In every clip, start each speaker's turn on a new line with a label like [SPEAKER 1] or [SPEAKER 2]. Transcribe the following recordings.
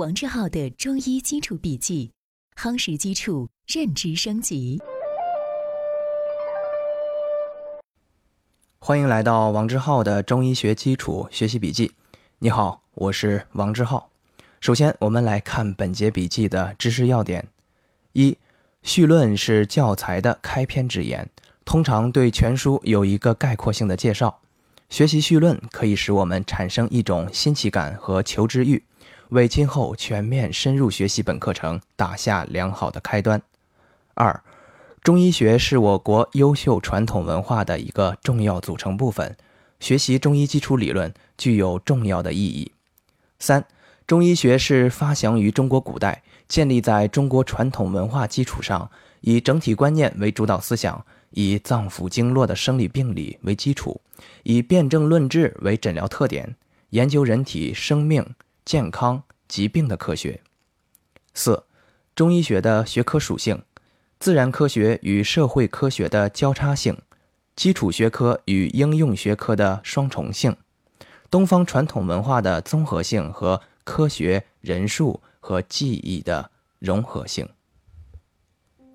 [SPEAKER 1] 王志浩的中医基础笔记，夯实基础，认知升级。
[SPEAKER 2] 欢迎来到王志浩的中医学基础学习笔记。你好，我是王志浩。首先，我们来看本节笔记的知识要点：一、序论是教材的开篇之言，通常对全书有一个概括性的介绍。学习序论可以使我们产生一种新奇感和求知欲。为今后全面深入学习本课程打下良好的开端。二，中医学是我国优秀传统文化的一个重要组成部分，学习中医基础理论具有重要的意义。三，中医学是发祥于中国古代，建立在中国传统文化基础上，以整体观念为主导思想，以脏腑经络的生理病理为基础，以辨证论治为诊疗特点，研究人体生命。健康疾病的科学。四、中医学的学科属性：自然科学与社会科学的交叉性，基础学科与应用学科的双重性，东方传统文化的综合性和科学、人数和记忆的融合性。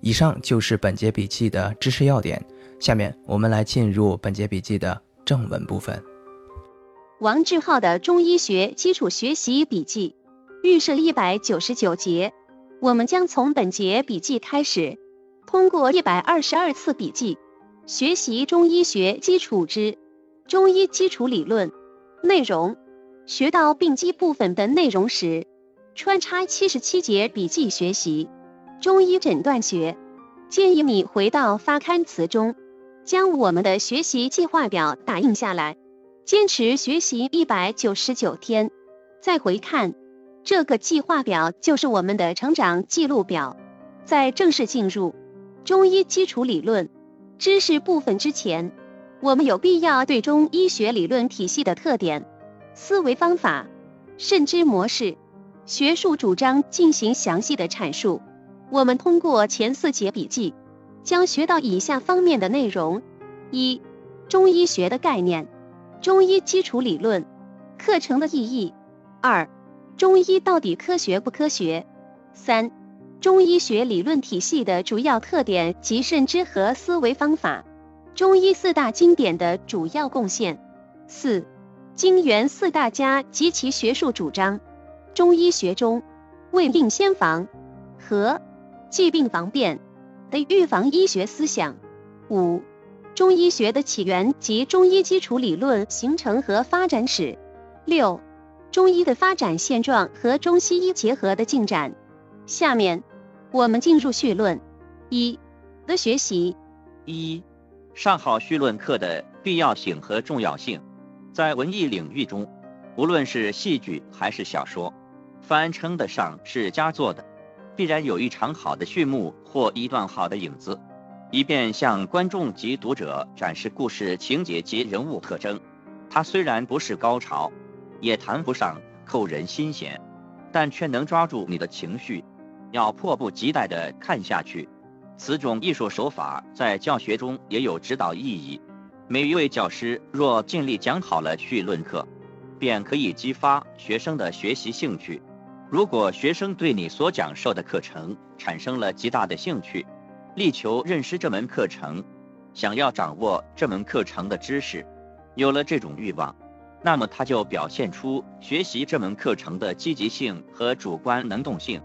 [SPEAKER 2] 以上就是本节笔记的知识要点。下面我们来进入本节笔记的正文部分。
[SPEAKER 3] 王志浩的中医学基础学习笔记预设一百九十九节，我们将从本节笔记开始，通过一百二十二次笔记，学习中医学基础之中医基础理论内容。学到病机部分的内容时，穿插七十七节笔记学习中医诊断学。建议你回到发刊词中，将我们的学习计划表打印下来。坚持学习一百九十九天，再回看这个计划表，就是我们的成长记录表。在正式进入中医基础理论知识部分之前，我们有必要对中医学理论体系的特点、思维方法、认知模式、学术主张进行详细的阐述。我们通过前四节笔记，将学到以下方面的内容：一、中医学的概念。中医基础理论课程的意义。二、中医到底科学不科学？三、中医学理论体系的主要特点及认知和思维方法。中医四大经典的主要贡献。四、经元四大家及其学术主张。中医学中，未病先防和既病防变的预防医学思想。五。中医学的起源及中医基础理论形成和发展史。六、中医的发展现状和中西医结合的进展。下面我们进入绪论一的学习。
[SPEAKER 4] 一、上好绪论课的必要性和重要性。在文艺领域中，无论是戏剧还是小说，凡称得上是佳作的，必然有一场好的序幕或一段好的影子。以便向观众及读者展示故事情节及人物特征，它虽然不是高潮，也谈不上扣人心弦，但却能抓住你的情绪，要迫不及待地看下去。此种艺术手法在教学中也有指导意义。每一位教师若尽力讲好了绪论课，便可以激发学生的学习兴趣。如果学生对你所讲授的课程产生了极大的兴趣，力求认识这门课程，想要掌握这门课程的知识，有了这种欲望，那么他就表现出学习这门课程的积极性和主观能动性。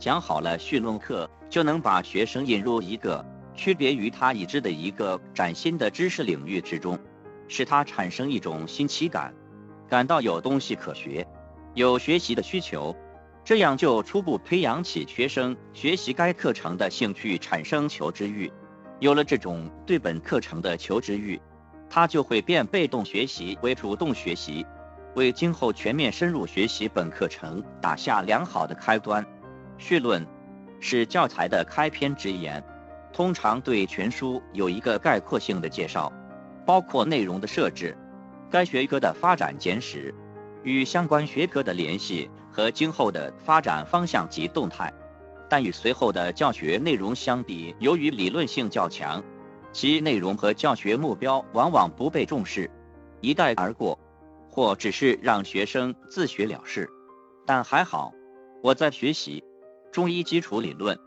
[SPEAKER 4] 讲好了绪论课，就能把学生引入一个区别于他已知的一个崭新的知识领域之中，使他产生一种新奇感，感到有东西可学，有学习的需求。这样就初步培养起学生学习该课程的兴趣，产生求知欲。有了这种对本课程的求知欲，他就会变被动学习为主动学习，为今后全面深入学习本课程打下良好的开端。序论是教材的开篇之言，通常对全书有一个概括性的介绍，包括内容的设置、该学科的发展简史、与相关学科的联系。和今后的发展方向及动态，但与随后的教学内容相比，由于理论性较强，其内容和教学目标往往不被重视，一带而过，或只是让学生自学了事。但还好，我在学习中医基础理论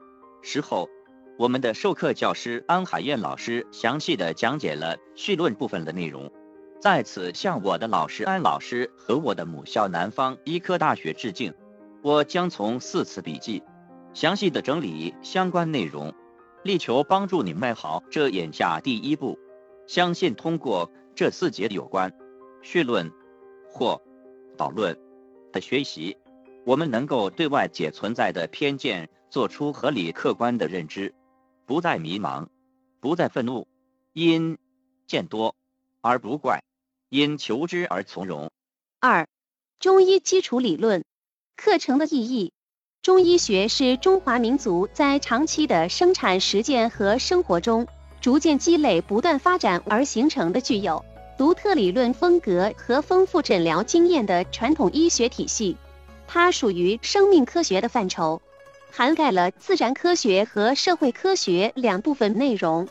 [SPEAKER 4] 时候，我们的授课教师安海燕老师详细的讲解了绪论部分的内容。在此向我的老师安老师和我的母校南方医科大学致敬。我将从四次笔记详细的整理相关内容，力求帮助你迈好这眼下第一步。相信通过这四节有关绪论或导论的学习，我们能够对外界存在的偏见做出合理客观的认知，不再迷茫，不再愤怒，因见多而不怪，因求知而从容。
[SPEAKER 3] 二、中医基础理论。课程的意义，中医学是中华民族在长期的生产实践和生活中逐渐积累、不断发展而形成的具有独特理论风格和丰富诊疗经验的传统医学体系。它属于生命科学的范畴，涵盖了自然科学和社会科学两部分内容。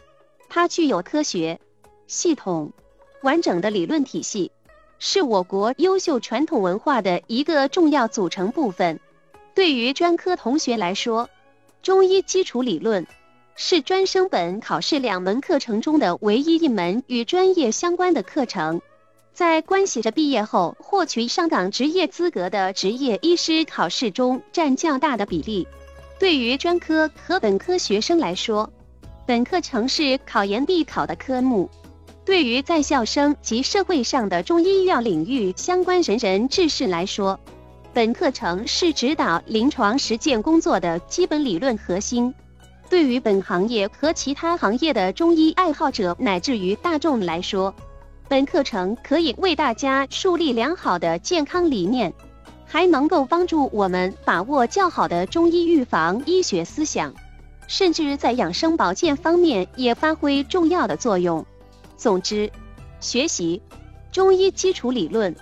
[SPEAKER 3] 它具有科学、系统、完整的理论体系。是我国优秀传统文化的一个重要组成部分。对于专科同学来说，中医基础理论是专升本考试两门课程中的唯一一门与专业相关的课程，在关系着毕业后获取上岗职业资格的职业医师考试中占较大的比例。对于专科和本科学生来说，本课程是考研必考的科目。对于在校生及社会上的中医药领域相关人人志士来说，本课程是指导临床实践工作的基本理论核心。对于本行业和其他行业的中医爱好者乃至于大众来说，本课程可以为大家树立良好的健康理念，还能够帮助我们把握较好的中医预防医学思想，甚至在养生保健方面也发挥重要的作用。总之，学习中医基础理论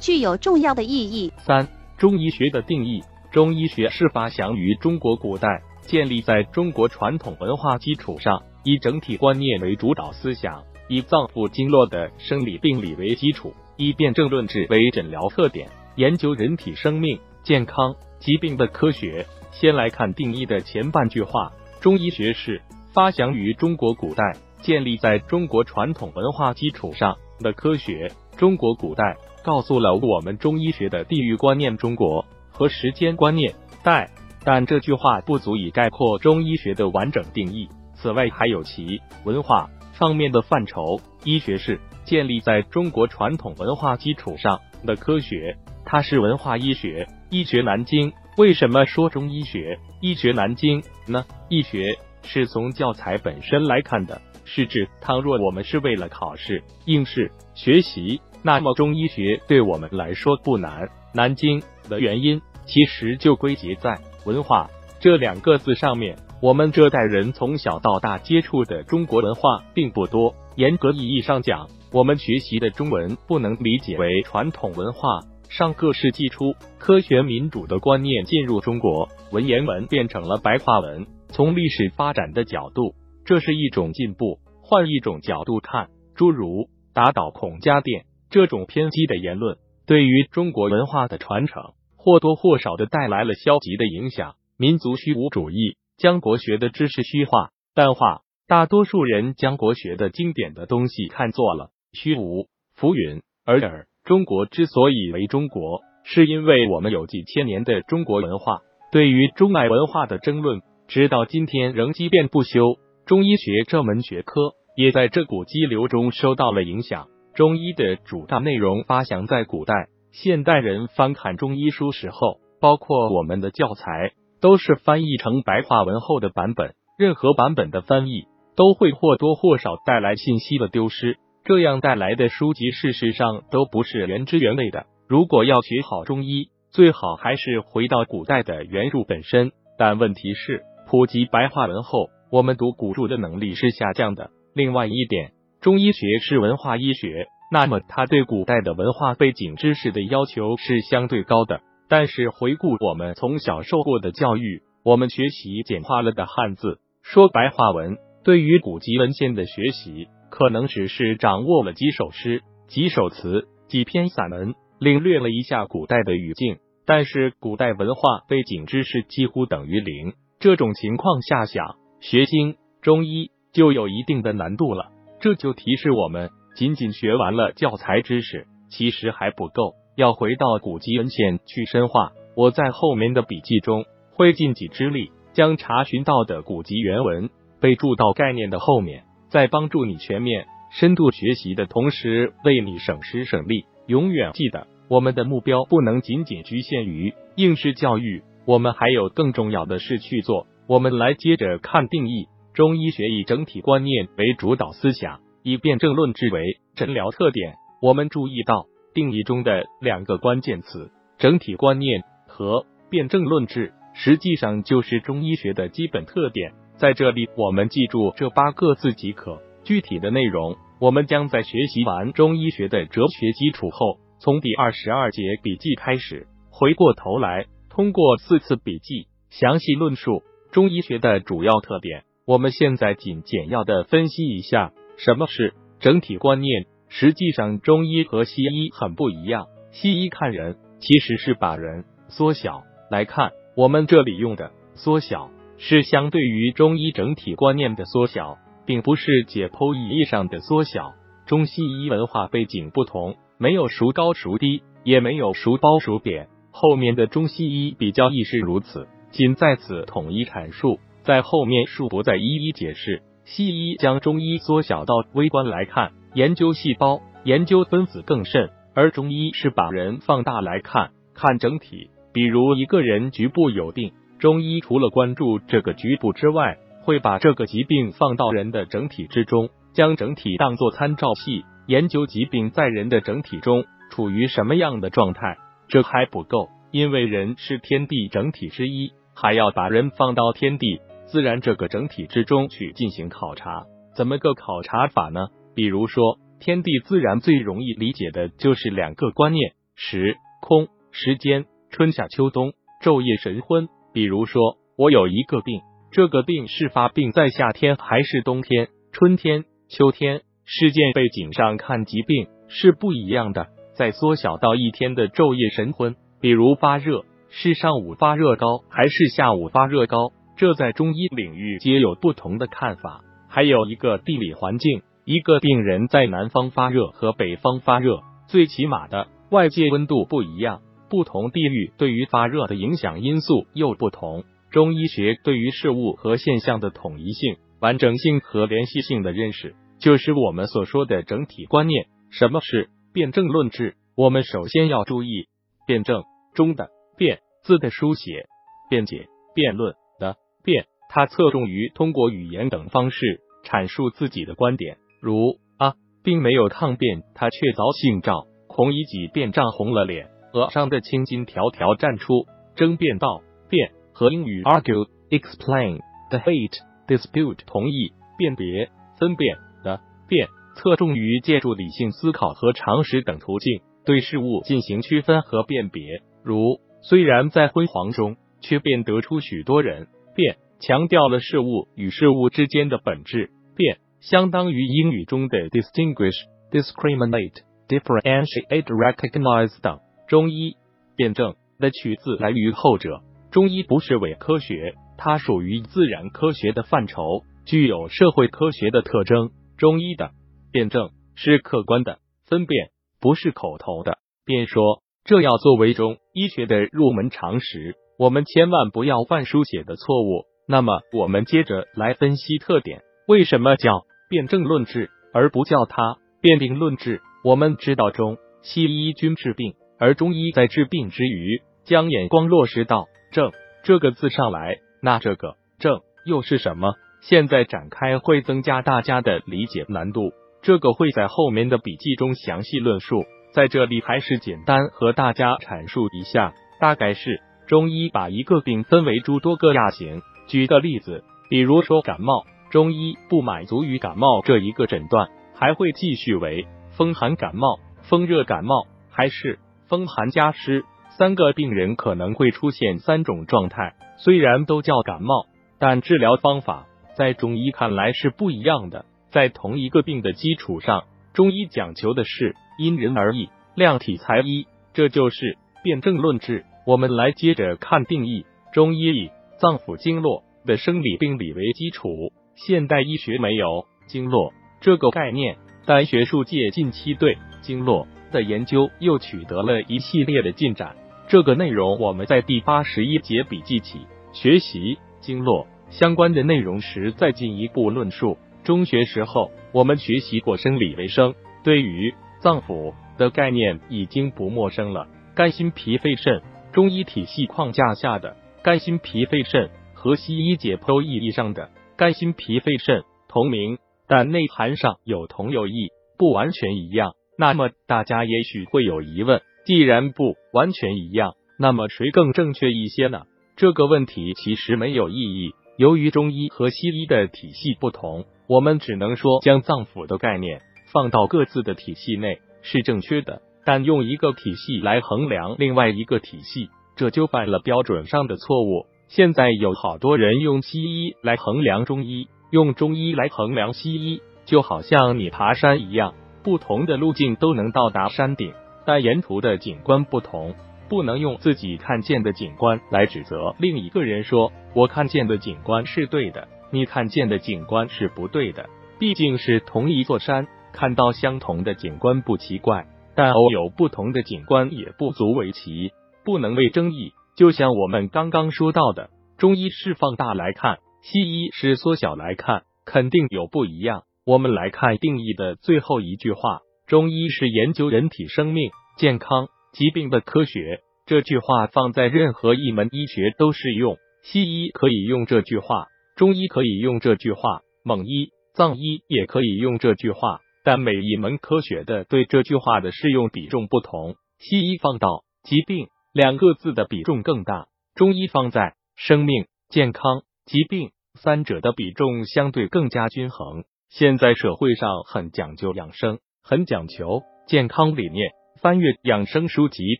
[SPEAKER 3] 具有重要的意义。
[SPEAKER 5] 三、中医学的定义：中医学是发祥于中国古代，建立在中国传统文化基础上，以整体观念为主导思想，以脏腑经络的生理病理为基础，以辨证论治为诊疗特点，研究人体生命、健康、疾病的科学。先来看定义的前半句话：中医学是发祥于中国古代。建立在中国传统文化基础上的科学，中国古代告诉了我们中医学的地域观念中国和时间观念代，但这句话不足以概括中医学的完整定义。此外，还有其文化方面的范畴。医学是建立在中国传统文化基础上的科学，它是文化医学。医学南京，为什么说中医学医学南京呢？医学是从教材本身来看的。是指，倘若我们是为了考试、应试学习，那么中医学对我们来说不难。南京的原因，其实就归结在文化这两个字上面。我们这代人从小到大接触的中国文化并不多，严格意义上讲，我们学习的中文不能理解为传统文化。上个世纪初，科学民主的观念进入中国，文言文变成了白话文。从历史发展的角度。这是一种进步。换一种角度看，诸如打倒孔家店这种偏激的言论，对于中国文化的传承或多或少的带来了消极的影响。民族虚无主义将国学的知识虚化、淡化，大多数人将国学的经典的东西看作了虚无浮云。而尔，中国之所以为中国，是因为我们有几千年的中国文化。对于中外文化的争论，直到今天仍积变不休。中医学这门学科也在这股激流中受到了影响。中医的主大内容发祥在古代，现代人翻看中医书时候，包括我们的教材，都是翻译成白话文后的版本。任何版本的翻译都会或多或少带来信息的丢失，这样带来的书籍事实上都不是原汁原味的。如果要学好中医，最好还是回到古代的原著本身。但问题是，普及白话文后。我们读古著的能力是下降的。另外一点，中医学是文化医学，那么它对古代的文化背景知识的要求是相对高的。但是回顾我们从小受过的教育，我们学习简化了的汉字，说白话文，对于古籍文献的学习，可能只是掌握了几首诗、几首词、几篇散文，领略了一下古代的语境。但是古代文化背景知识几乎等于零。这种情况下想学经中医就有一定的难度了。这就提示我们，仅仅学完了教材知识，其实还不够，要回到古籍文献去深化。我在后面的笔记中会尽己之力，将查询到的古籍原文备注到概念的后面，在帮助你全面深度学习的同时，为你省时省力。永远记得，我们的目标不能仅仅局限于应试教育，我们还有更重要的事去做。我们来接着看定义。中医学以整体观念为主导思想，以辩证论治为诊疗特点。我们注意到定义中的两个关键词：整体观念和辩证论治，实际上就是中医学的基本特点。在这里，我们记住这八个字即可。具体的内容，我们将在学习完中医学的哲学基础后，从第二十二节笔记开始，回过头来，通过四次笔记，详细论述中医学的主要特点。我们现在仅简要的分析一下什么是整体观念。实际上，中医和西医很不一样。西医看人其实是把人缩小来看，我们这里用的缩小是相对于中医整体观念的缩小，并不是解剖意义上的缩小。中西医文化背景不同，没有孰高孰低，也没有孰褒孰贬。后面的中西医比较亦是如此，仅在此统一阐述。在后面恕不再一一解释。西医将中医缩小到微观来看，研究细胞、研究分子更甚；而中医是把人放大来看，看整体。比如一个人局部有病，中医除了关注这个局部之外，会把这个疾病放到人的整体之中，将整体当作参照系，研究疾病在人的整体中处于什么样的状态。这还不够，因为人是天地整体之一，还要把人放到天地。自然这个整体之中去进行考察，怎么个考察法呢？比如说，天地自然最容易理解的就是两个观念：时空、时间，春夏秋冬，昼夜神昏。比如说，我有一个病，这个病是发病在夏天还是冬天、春天、秋天？事件背景上看疾病是不一样的。再缩小到一天的昼夜神昏，比如发热，是上午发热高还是下午发热高？这在中医领域皆有不同的看法，还有一个地理环境，一个病人在南方发热和北方发热，最起码的外界温度不一样，不同地域对于发热的影响因素又不同。中医学对于事物和现象的统一性、完整性和联系性的认识，就是我们所说的整体观念。什么是辩证论治？我们首先要注意辩证中的辩字的书写，辩解、辩论的。辩，他侧重于通过语言等方式阐述自己的观点，如啊，并没有抗辩，他却遭性召。孔乙己便涨红了脸，额上的青筋条条绽出，争辩道：辩和英语 argue、explain、debate、dispute 同意，辨别、分辨的辩，侧重于借助理性思考和常识等途径对事物进行区分和辨别，如虽然在辉煌中，却便得出许多人。变强调了事物与事物之间的本质。变相当于英语中的 distinguish、discriminate、differentiate、recognize 等。中医辩证的取自来于后者。中医不是伪科学，它属于自然科学的范畴，具有社会科学的特征。中医的辩证是客观的分辨，不是口头的辩说。这要作为中医学的入门常识。我们千万不要犯书写的错误。那么，我们接着来分析特点。为什么叫辩证论治，而不叫它辩病论治？我们知道，中西医均治病，而中医在治病之余，将眼光落实到正这个字上来。那这个正又是什么？现在展开会增加大家的理解难度，这个会在后面的笔记中详细论述。在这里，还是简单和大家阐述一下，大概是。中医把一个病分为诸多个亚型。举个例子，比如说感冒，中医不满足于感冒这一个诊断，还会继续为风寒感冒、风热感冒，还是风寒加湿。三个病人可能会出现三种状态。虽然都叫感冒，但治疗方法在中医看来是不一样的。在同一个病的基础上，中医讲求的是因人而异、量体裁衣，这就是辩证论治。我们来接着看定义。中医以脏腑经络的生理病理为基础，现代医学没有经络这个概念，但学术界近期对经络的研究又取得了一系列的进展。这个内容我们在第八十一节笔记起学习经络相关的内容时再进一步论述。中学时候我们学习过生理卫生，对于脏腑的概念已经不陌生了。肝、心、脾、肺、肾，中医体系框架下的。肝心脾肺肾和西医解剖意义上的肝心脾肺肾同名，但内涵上有同有异，不完全一样。那么大家也许会有疑问：既然不完全一样，那么谁更正确一些呢？这个问题其实没有意义。由于中医和西医的体系不同，我们只能说将脏腑的概念放到各自的体系内是正确的，但用一个体系来衡量另外一个体系。这就犯了标准上的错误。现在有好多人用西医来衡量中医，用中医来衡量西医，就好像你爬山一样，不同的路径都能到达山顶，但沿途的景观不同，不能用自己看见的景观来指责另一个人，说我看见的景观是对的，你看见的景观是不对的。毕竟是同一座山，看到相同的景观不奇怪，但偶有不同的景观也不足为奇。不能为争议，就像我们刚刚说到的，中医是放大来看，西医是缩小来看，肯定有不一样。我们来看定义的最后一句话：中医是研究人体生命、健康、疾病的科学。这句话放在任何一门医学都适用，西医可以用这句话，中医可以用这句话，蒙医、藏医也可以用这句话，但每一门科学的对这句话的适用比重不同。西医放到疾病。两个字的比重更大，中医放在生命、健康、疾病三者的比重相对更加均衡。现在社会上很讲究养生，很讲求健康理念。翻阅养生书籍，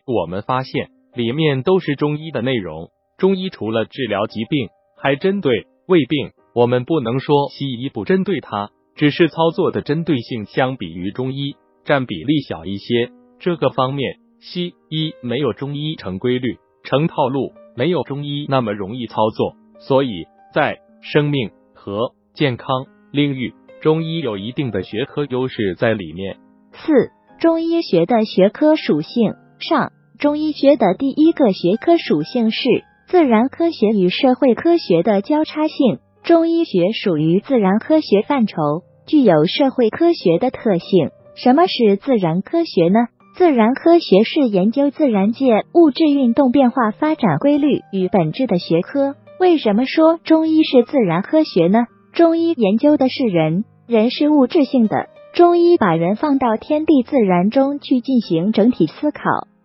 [SPEAKER 5] 我们发现里面都是中医的内容。中医除了治疗疾病，还针对胃病。我们不能说西医不针对它，只是操作的针对性相比于中医占比例小一些。这个方面。西医没有中医成规律、成套路，没有中医那么容易操作，所以在生命和健康领域，中医有一定的学科优势在里面。
[SPEAKER 6] 四、中医学的学科属性上，中医学的第一个学科属性是自然科学与社会科学的交叉性。中医学属于自然科学范畴，具有社会科学的特性。什么是自然科学呢？自然科学是研究自然界物质运动变化发展规律与本质的学科。为什么说中医是自然科学呢？中医研究的是人，人是物质性的。中医把人放到天地自然中去进行整体思考，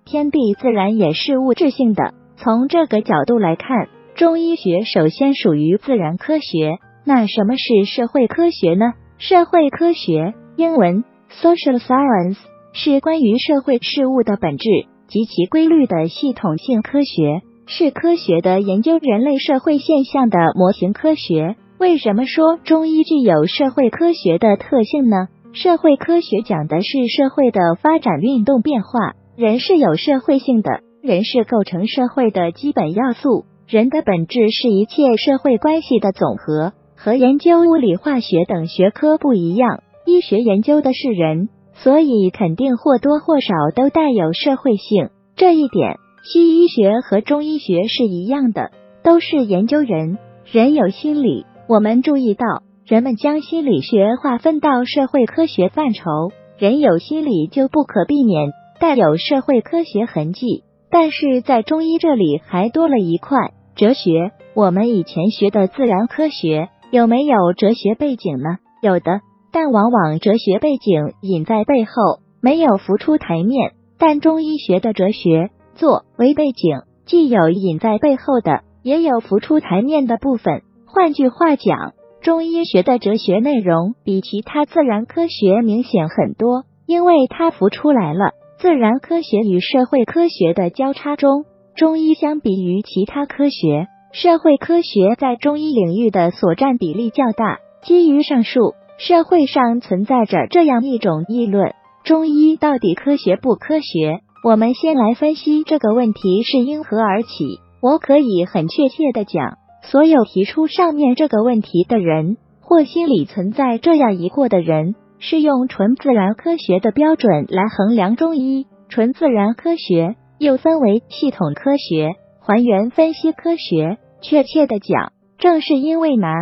[SPEAKER 6] 天地自然也是物质性的。从这个角度来看，中医学首先属于自然科学。那什么是社会科学呢？社会科学，英文 social science。是关于社会事物的本质及其规律的系统性科学，是科学的研究人类社会现象的模型科学。为什么说中医具有社会科学的特性呢？社会科学讲的是社会的发展运动变化，人是有社会性的，人是构成社会的基本要素，人的本质是一切社会关系的总和。和研究物理化学等学科不一样，医学研究的是人。所以肯定或多或少都带有社会性，这一点西医学和中医学是一样的，都是研究人。人有心理，我们注意到人们将心理学划分到社会科学范畴，人有心理就不可避免带有社会科学痕迹。但是在中医这里还多了一块哲学。我们以前学的自然科学有没有哲学背景呢？有的。但往往哲学背景隐在背后，没有浮出台面。但中医学的哲学作为背景，既有隐在背后的，也有浮出台面的部分。换句话讲，中医学的哲学内容比其他自然科学明显很多，因为它浮出来了。自然科学与社会科学的交叉中，中医相比于其他科学，社会科学在中医领域的所占比例较大。基于上述。社会上存在着这样一种议论：中医到底科学不科学？我们先来分析这个问题是因何而起。我可以很确切的讲，所有提出上面这个问题的人，或心里存在这样疑惑的人，是用纯自然科学的标准来衡量中医。纯自然科学又分为系统科学、还原分析科学。确切的讲，正是因为拿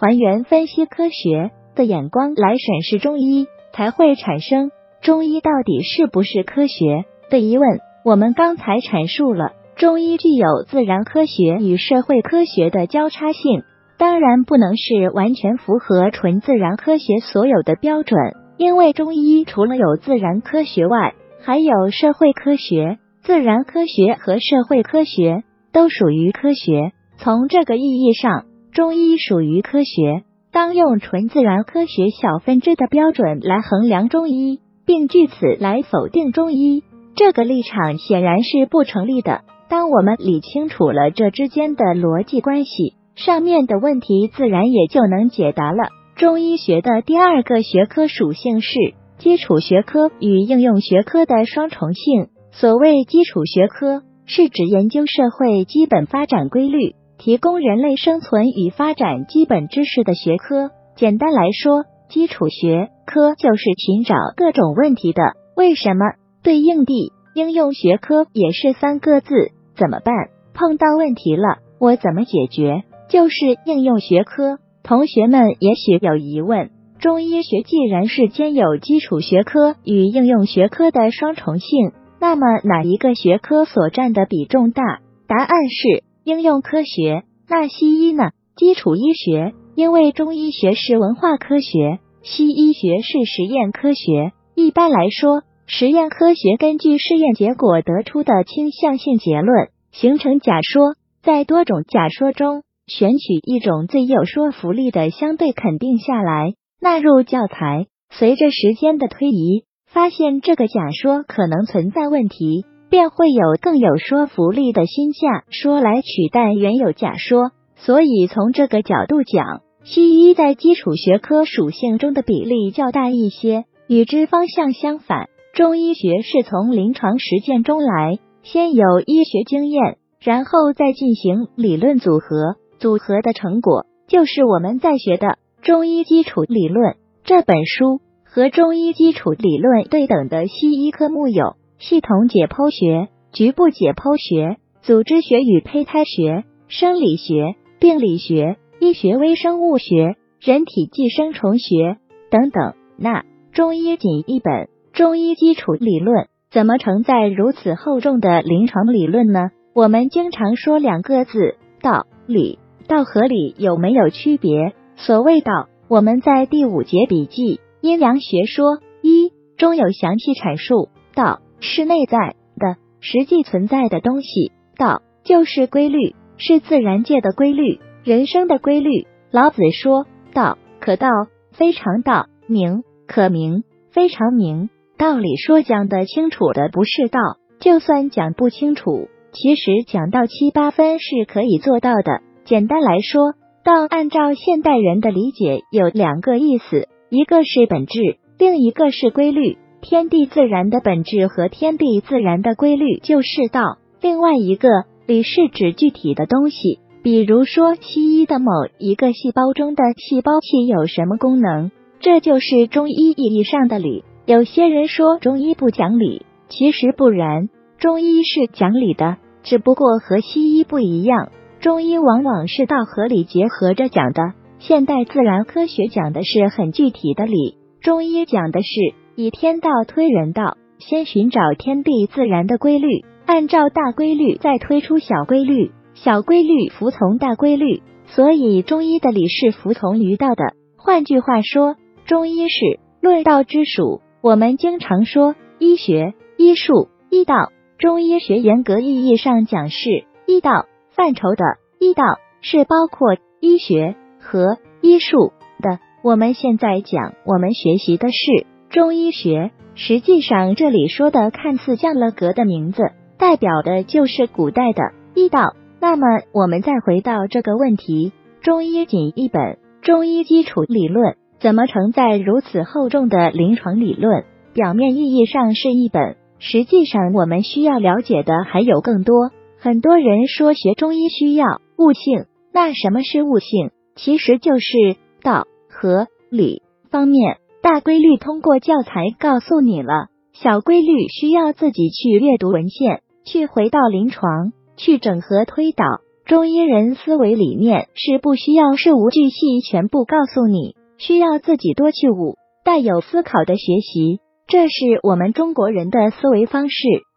[SPEAKER 6] 还原分析科学的眼光来审视中医，才会产生中医到底是不是科学。的疑问，我们刚才阐述了，中医具有自然科学与社会科学的交叉性，当然不能是完全符合纯自然科学所有的标准，因为中医除了有自然科学外，还有社会科学。自然科学和社会科学都属于科学，从这个意义上，中医属于科学。当用纯自然科学小分支的标准来衡量中医，并据此来否定中医。这个立场显然是不成立的。当我们理清楚了这之间的逻辑关系，上面的问题自然也就能解答了。中医学的第二个学科属性是基础学科与应用学科的双重性。所谓基础学科，是指研究社会基本发展规律、提供人类生存与发展基本知识的学科。简单来说，基础学科就是寻找各种问题的为什么。对应地应用学科也是三个字，怎么办？碰到问题了，我怎么解决？就是应用学科。同学们也许有疑问：中医学既然是兼有基础学科与应用学科的双重性，那么哪一个学科所占的比重大？答案是应用科学。那西医呢？基础医学，因为中医学是文化科学，西医学是实验科学。一般来说。实验科学根据试验结果得出的倾向性结论形成假说，在多种假说中选取一种最有说服力的相对肯定下来，纳入教材。随着时间的推移，发现这个假说可能存在问题，便会有更有说服力的新假说来取代原有假说。所以从这个角度讲，西医在基础学科属性中的比例较大一些，与之方向相反。中医学是从临床实践中来，先有医学经验，然后再进行理论组合，组合的成果就是我们在学的《中医基础理论》这本书。和中医基础理论对等的西医科目有系统解剖学、局部解剖学、组织学与胚胎学、生理学、病理学、医学微生物学、人体寄生虫学等等。那中医仅一本。中医基础理论怎么承载如此厚重的临床理论呢？我们经常说两个字“道理”，道和理有没有区别？所谓道，我们在第五节笔记《阴阳学说一》中有详细阐述。道是内在的、实际存在的东西，道就是规律，是自然界的规律、人生的规律。老子说：“道可道，非常道；名可名，非常名。”道理说讲的清楚的不是道，就算讲不清楚，其实讲到七八分是可以做到的。简单来说，道按照现代人的理解有两个意思，一个是本质，另一个是规律。天地自然的本质和天地自然的规律就是道。另外一个理是指具体的东西，比如说西医的某一个细胞中的细胞器有什么功能，这就是中医意义上的理。有些人说中医不讲理，其实不然，中医是讲理的，只不过和西医不一样。中医往往是道和理结合着讲的，现代自然科学讲的是很具体的理，中医讲的是以天道推人道，先寻找天地自然的规律，按照大规律再推出小规律，小规律服从大规律，所以中医的理是服从于道的。换句话说，中医是论道之属。我们经常说医学、医术、医道，中医学严格意义上讲是医道范畴的。医道是包括医学和医术的。我们现在讲，我们学习的是中医学，实际上这里说的看似降了格的名字，代表的就是古代的医道。那么，我们再回到这个问题：中医仅一本中医基础理论。怎么承载如此厚重的临床理论？表面意义上是一本，实际上，我们需要了解的还有更多。很多人说学中医需要悟性，那什么是悟性？其实就是道和理方面大规律，通过教材告诉你了。小规律需要自己去阅读文献，去回到临床，去整合推导。中医人思维理念是不需要事无巨细全部告诉你，需要自己多去悟，带有思考的学习。这是我们中国人的思维方式，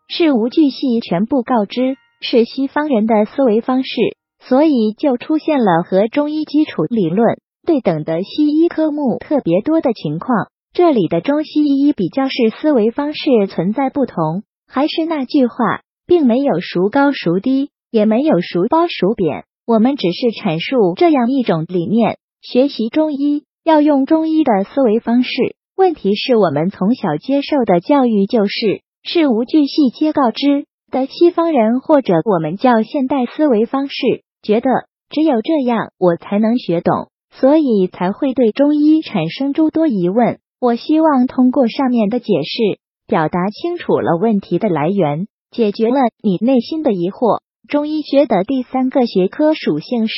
[SPEAKER 6] 事无巨细全部告知。是西方人的思维方式，所以就出现了和中医基础理论对等的西医科目特别多的情况。这里的中西医比较是思维方式存在不同。还是那句话，并没有孰高孰低，也没有孰褒孰贬。我们只是阐述这样一种理念：学习中医要用中医的思维方式。问题是我们从小接受的教育就是事无巨细皆告知。的西方人或者我们叫现代思维方式，觉得只有这样我才能学懂，所以才会对中医产生诸多疑问。我希望通过上面的解释，表达清楚了问题的来源，解决了你内心的疑惑。中医学的第三个学科属性是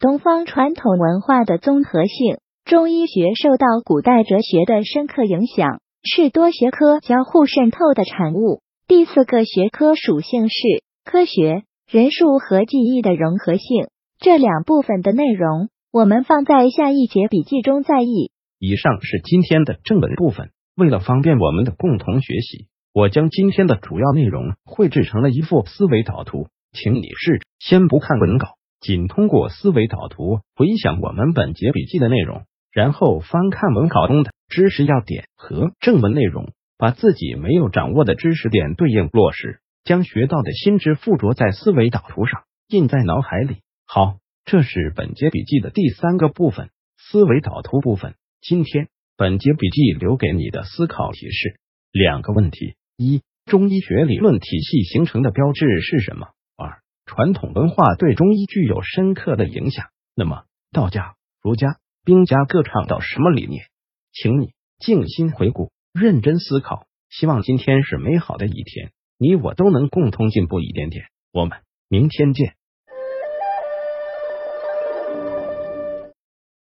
[SPEAKER 6] 东方传统文化的综合性。中医学受到古代哲学的深刻影响，是多学科交互渗透的产物。第四个学科属性是科学、人数和记忆的融合性。这两部分的内容，我们放在下一节笔记中再议。
[SPEAKER 7] 以上是今天的正文部分。为了方便我们的共同学习，我将今天的主要内容绘制成了一幅思维导图，请你试着先不看文稿，仅通过思维导图回想我们本节笔记的内容，然后翻看文稿中的知识要点和正文内容。把自己没有掌握的知识点对应落实，将学到的新知附着在思维导图上，印在脑海里。好，这是本节笔记的第三个部分——思维导图部分。今天本节笔记留给你的思考提示：两个问题：一、中医学理论体系形成的标志是什么？二、传统文化对中医具有深刻的影响。那么，道家、儒家、兵家各倡导什么理念？请你静心回顾。认真思考，希望今天是美好的一天，你我都能共同进步一点点。我们明天见。